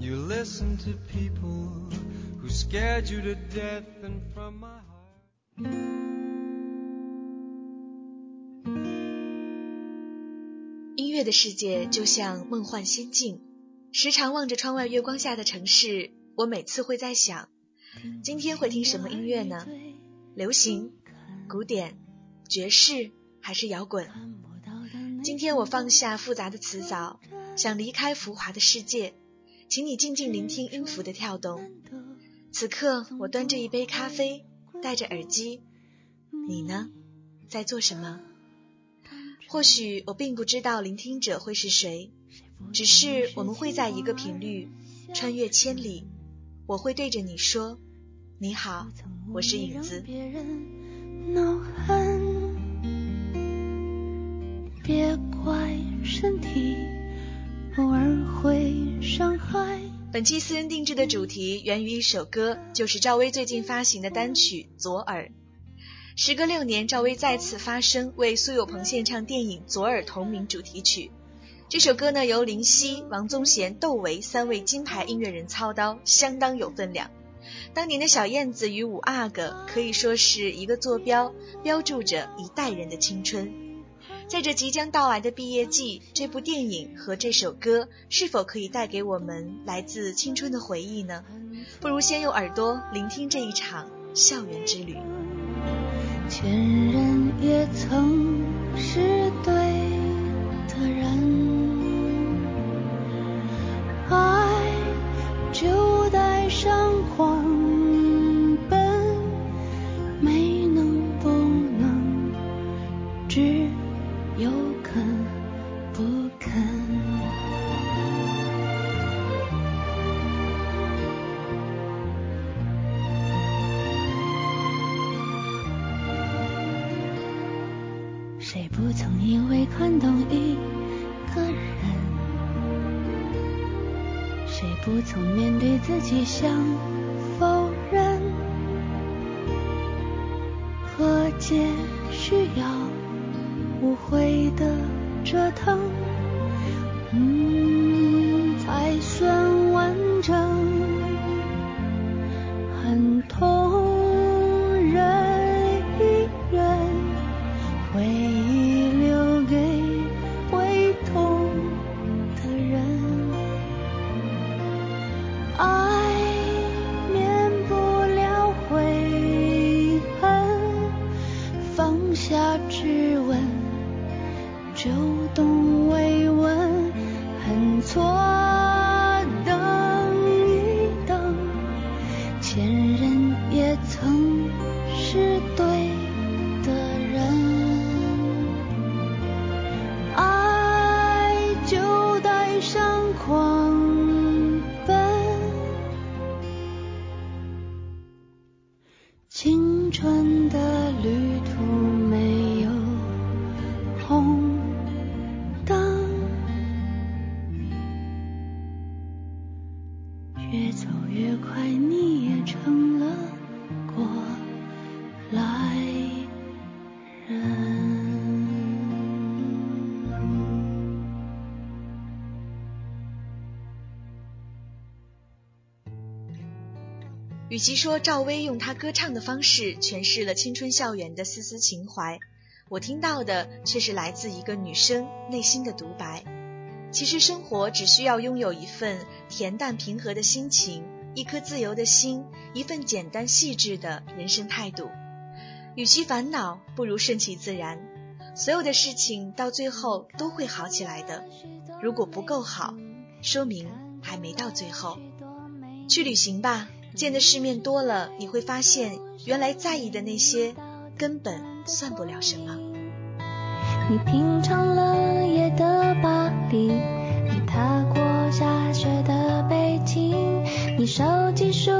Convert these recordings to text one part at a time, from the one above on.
You listen to people who scared you to death and from my heart. 音乐的世界就像梦幻仙境，时常望着窗外月光下的城市，我每次会在想，今天会听什么音乐呢？流行、古典、爵士还是摇滚？今天我放下复杂的词藻，想离开浮华的世界。请你静静聆听音符的跳动。此刻，我端着一杯咖啡，戴着耳机。你呢，在做什么？或许我并不知道聆听者会是谁，只是我们会在一个频率，穿越千里。我会对着你说：“你好，我是影子。”别怪身体。本期私人定制的主题源于一首歌，就是赵薇最近发行的单曲《左耳》。时隔六年，赵薇再次发声，为苏有朋献唱电影《左耳》同名主题曲。这首歌呢，由林夕、王宗贤、窦唯三位金牌音乐人操刀，相当有分量。当年的小燕子与五阿哥可以说是一个坐标，标注着一代人的青春。在这即将到来的毕业季，这部电影和这首歌是否可以带给我们来自青春的回忆呢？不如先用耳朵聆听这一场校园之旅。前人也曾是对谁不曾面对自己想否认，和解需要无悔的折腾，嗯，才算完整。就懂慰问很错。其说赵薇用她歌唱的方式诠释了青春校园的丝丝情怀，我听到的却是来自一个女生内心的独白。其实生活只需要拥有一份恬淡平和的心情，一颗自由的心，一份简单细致的人生态度。与其烦恼，不如顺其自然。所有的事情到最后都会好起来的。如果不够好，说明还没到最后。去旅行吧。见的世面多了，你会发现，原来在意的那些根本算不了什么。你品尝了夜的巴黎，你踏过下雪的北京。你收集书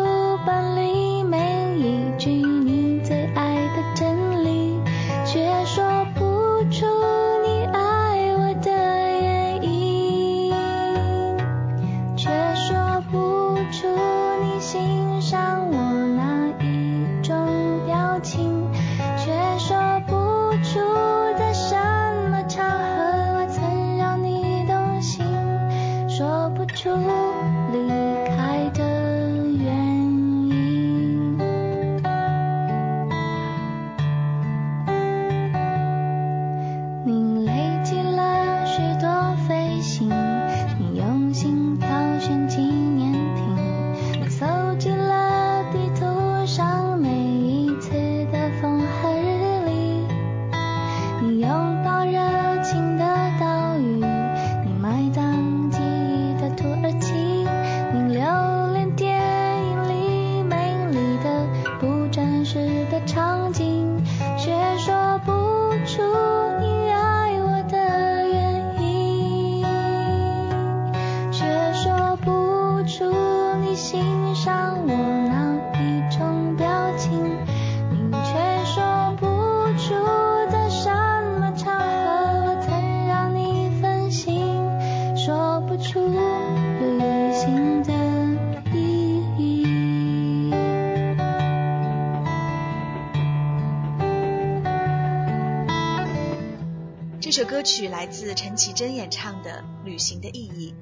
歌曲来自陈绮贞演唱的《旅行的意义》。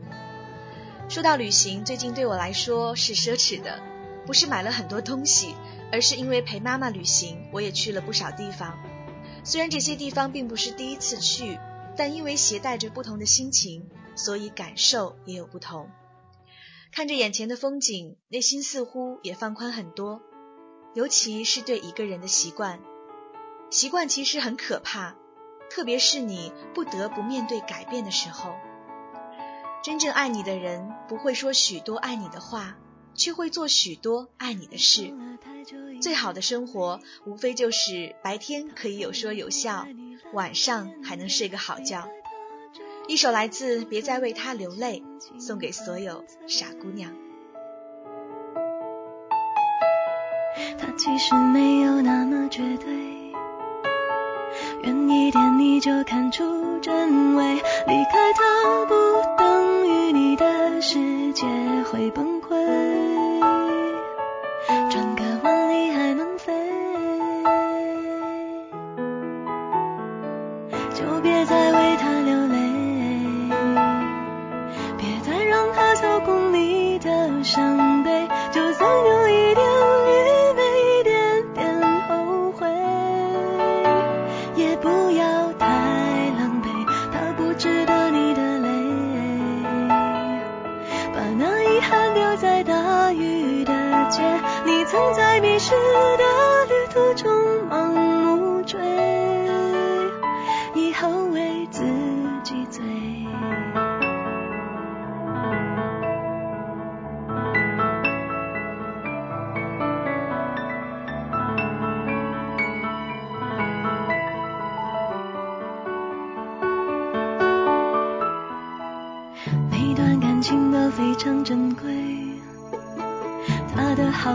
说到旅行，最近对我来说是奢侈的，不是买了很多东西，而是因为陪妈妈旅行，我也去了不少地方。虽然这些地方并不是第一次去，但因为携带着不同的心情，所以感受也有不同。看着眼前的风景，内心似乎也放宽很多。尤其是对一个人的习惯，习惯其实很可怕。特别是你不得不面对改变的时候，真正爱你的人不会说许多爱你的话，却会做许多爱你的事。最好的生活，无非就是白天可以有说有笑，晚上还能睡个好觉。一首来自《别再为他流泪》，送给所有傻姑娘。他其实没有那么绝对。远一点你就看出真伪，离开他不等于你的世界会崩溃。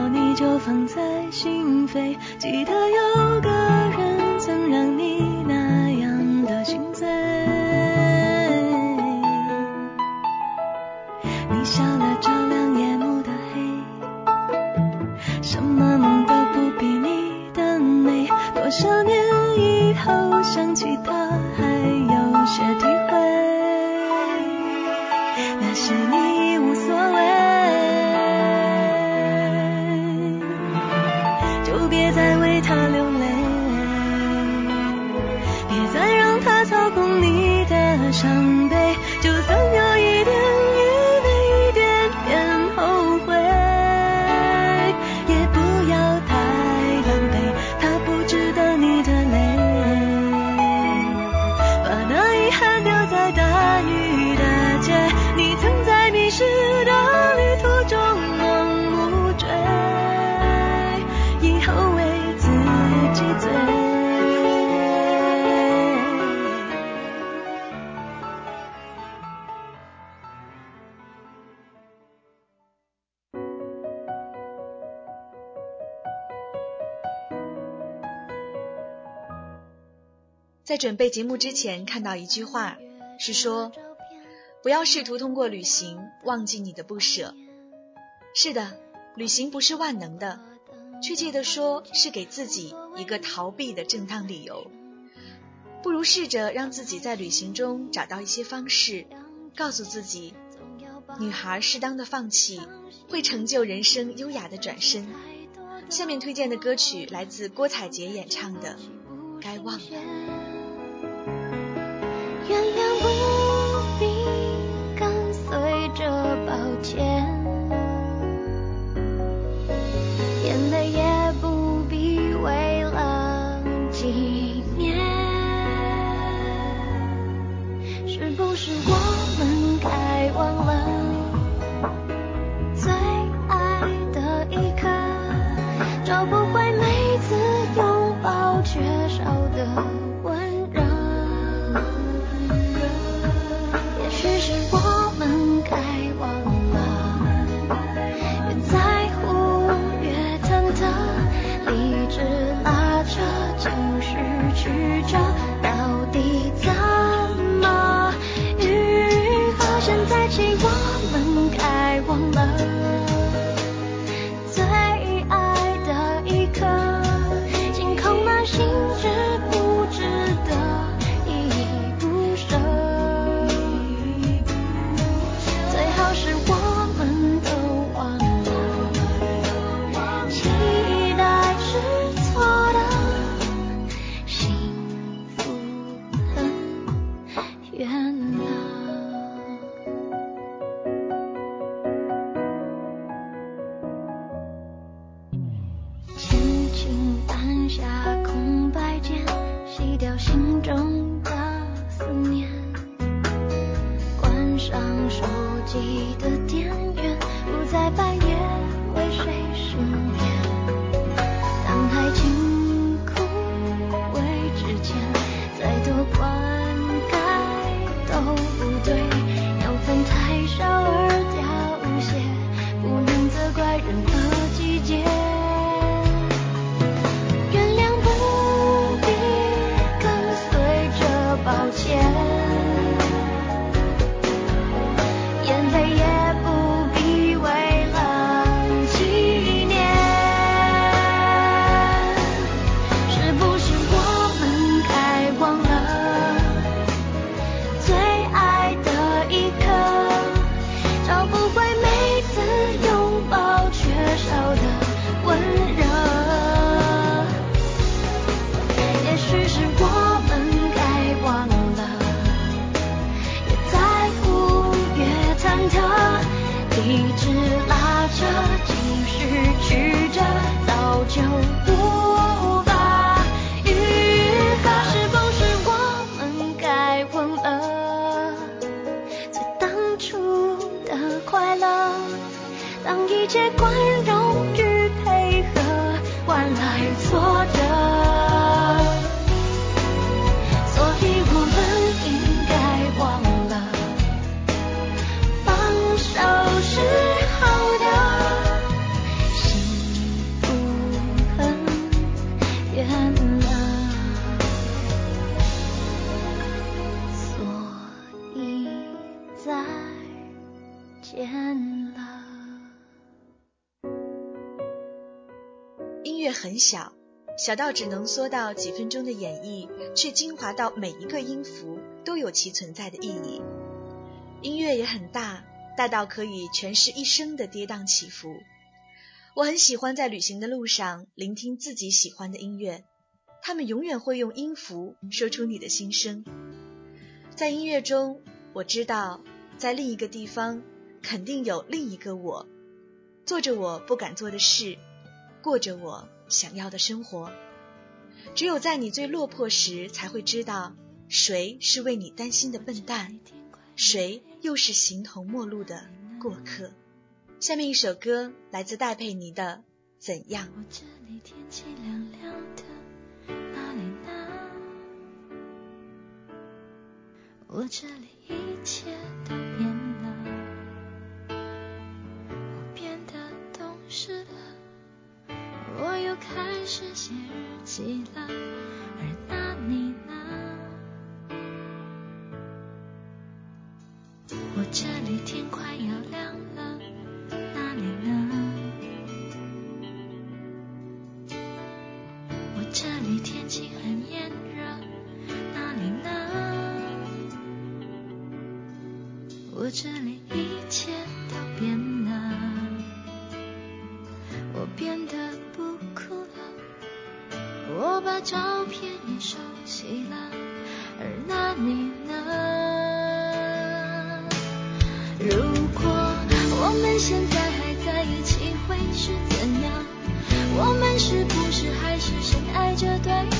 你就放在心扉记得有个人曾让你准备节目之前看到一句话，是说不要试图通过旅行忘记你的不舍。是的，旅行不是万能的，确切的说是给自己一个逃避的正当理由。不如试着让自己在旅行中找到一些方式，告诉自己，女孩适当的放弃会成就人生优雅的转身。下面推荐的歌曲来自郭采洁演唱的《该忘了》。记得电源不再半夜。宽容与配合换来挫折。很小，小到只能缩到几分钟的演绎，却精华到每一个音符都有其存在的意义。音乐也很大，大到可以诠释一生的跌宕起伏。我很喜欢在旅行的路上聆听自己喜欢的音乐，他们永远会用音符说出你的心声。在音乐中，我知道在另一个地方肯定有另一个我，做着我不敢做的事，过着我。想要的生活，只有在你最落魄时，才会知道谁是为你担心的笨蛋，谁又是形同陌路的过客。下面一首歌来自戴佩妮的《怎样》。我这里天气凉凉的，哪里呢？我这里一切都变起了，而那你呢？我这里天快要。我把照片也收起了，而那你呢？如果我们现在还在一起会是怎样？我们是不是还是深爱着对方？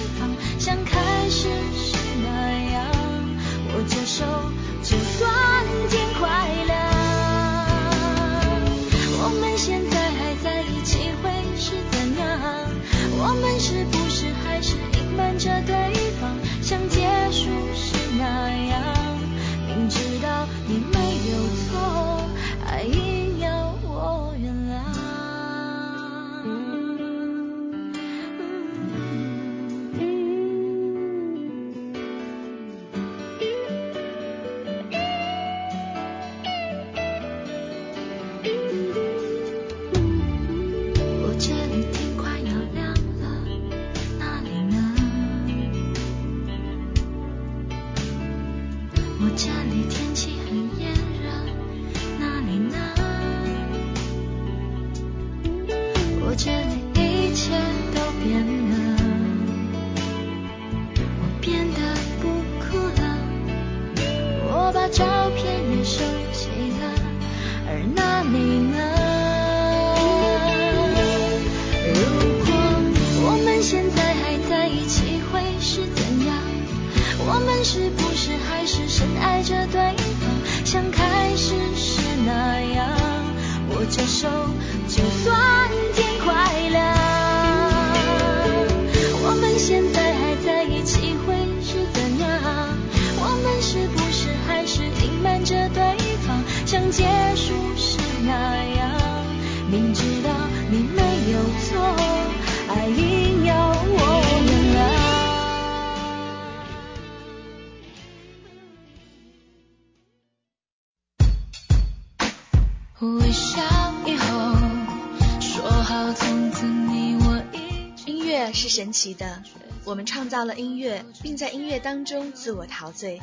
是神奇的，我们创造了音乐，并在音乐当中自我陶醉。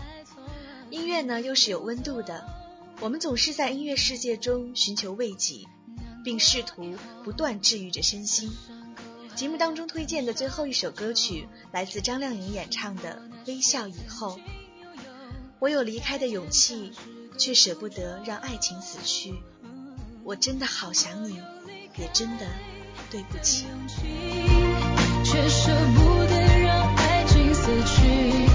音乐呢，又是有温度的。我们总是在音乐世界中寻求慰藉，并试图不断治愈着身心。节目当中推荐的最后一首歌曲，来自张靓颖演唱的《微笑以后》。我有离开的勇气，却舍不得让爱情死去。我真的好想你，也真的对不起。却舍不得让爱情死去，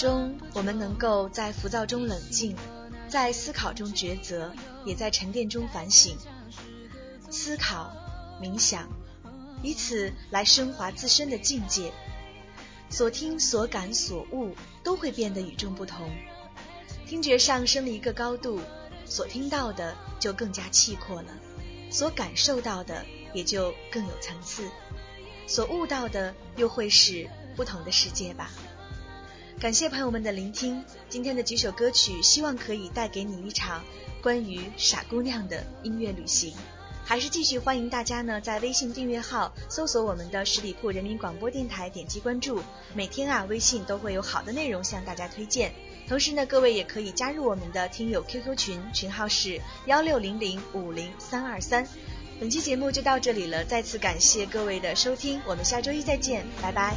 中，我们能够在浮躁中冷静，在思考中抉择，也在沉淀中反省。思考、冥想，以此来升华自身的境界。所听、所感、所悟，都会变得与众不同。听觉上升了一个高度，所听到的就更加气阔了，所感受到的也就更有层次，所悟到的又会是不同的世界吧。感谢朋友们的聆听，今天的几首歌曲，希望可以带给你一场关于傻姑娘的音乐旅行。还是继续欢迎大家呢，在微信订阅号搜索我们的十里铺人民广播电台，点击关注。每天啊，微信都会有好的内容向大家推荐。同时呢，各位也可以加入我们的听友 QQ 群，群号是幺六零零五零三二三。本期节目就到这里了，再次感谢各位的收听，我们下周一再见，拜拜。